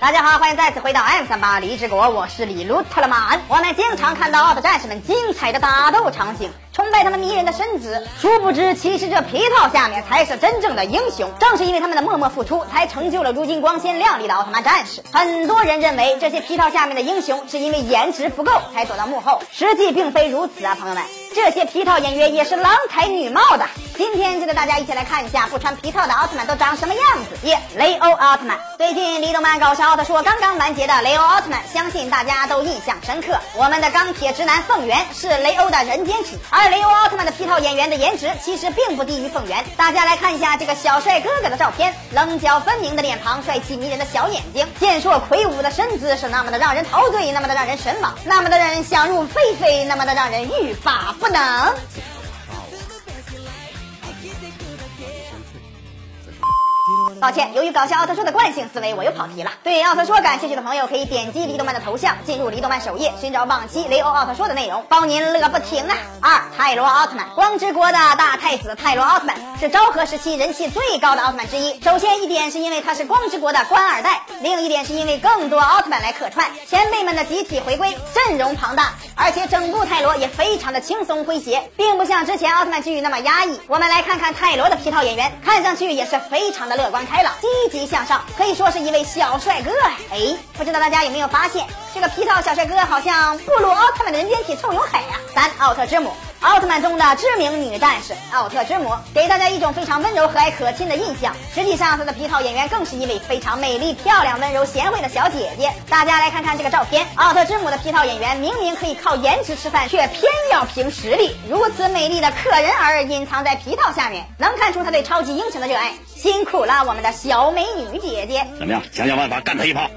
大家好，欢迎再次回到 M 三八荔枝国，我是李路特勒曼。我们经常看到奥特战士们精彩的打斗场景。崇拜他们迷人的身姿，殊不知其实这皮套下面才是真正的英雄。正是因为他们的默默付出，才成就了如今光鲜亮丽的奥特曼战士。很多人认为这些皮套下面的英雄是因为颜值不够才躲到幕后，实际并非如此啊，朋友们。这些皮套演员也是郎才女貌的。今天就带大家一起来看一下不穿皮套的奥特曼都长什么样子。一雷欧奥特曼，最近李动漫搞笑奥特说刚刚完结的雷欧奥特曼，相信大家都印象深刻。我们的钢铁直男凤元是雷欧的人间体，而雷欧奥特曼的皮套演员的颜值其实并不低于凤元。大家来看一下这个小帅哥哥的照片，棱角分明的脸庞，帅气迷人的小眼睛，健硕魁梧的身姿是那么的让人陶醉，那么的让人神往，那么的让人想入非非，那么的让人欲罢。不能。抱歉，由于搞笑奥特说的惯性思维，我又跑题了。对奥特说感兴趣的朋友，可以点击黎动漫的头像，进入黎动漫首页，寻找往期雷欧奥特说的内容，包您乐不停啊！二泰罗奥特曼，光之国的大太子泰罗奥特曼是昭和时期人气最高的奥特曼之一。首先一点是因为他是光之国的官二代，另一点是因为更多奥特曼来客串，前辈们的集体回归，阵容庞大，而且整部泰罗也非常的轻松诙谐，并不像之前奥特曼剧那么压抑。我们来看看泰罗的皮套演员，看上去也是非常的乐观。开朗、积极向上，可以说是一位小帅哥。哎，不知道大家有没有发现，这个皮套小帅哥好像布鲁奥特曼的人间体臭永海啊！三奥特之母。奥特曼中的知名女战士奥特之母，给大家一种非常温柔和蔼可亲的印象。实际上，她的皮套演员更是一位非常美丽、漂亮、温柔、贤惠的小姐姐。大家来看看这个照片，奥特之母的皮套演员明明可以靠颜值吃饭，却偏要凭实力。如此美丽的可人儿隐藏在皮套下面，能看出她对超级英雄的热爱。辛苦了，我们的小美女姐姐。怎么样？想想办法干他一炮。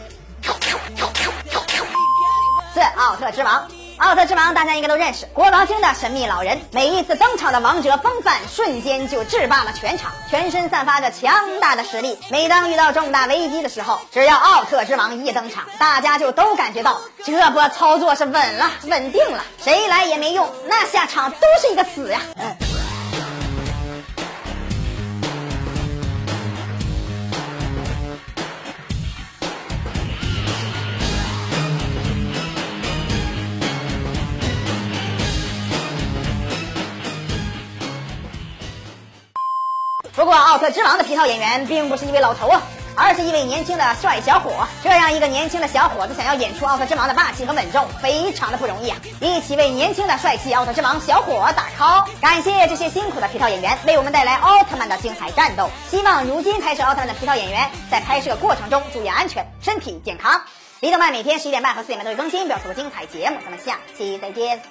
四奥特之王。奥特之王，大家应该都认识，国王星的神秘老人。每一次登场的王者风范，瞬间就制霸了全场，全身散发着强大的实力。每当遇到重大危机的时候，只要奥特之王一登场，大家就都感觉到这波操作是稳了，稳定了，谁来也没用，那下场都是一个死呀。不过，奥特之王的皮套演员并不是一位老头啊，而是一位年轻的帅小伙。这样一个年轻的小伙子想要演出奥特之王的霸气和稳重，非常的不容易啊！一起为年轻的帅气奥特之王小伙打 call，感谢这些辛苦的皮套演员为我们带来奥特曼的精彩战斗。希望如今拍摄奥特曼的皮套演员在拍摄过程中注意安全，身体健康。李动漫每天十一点半和四点半都会更新，表示个精彩节目。咱们下期再见。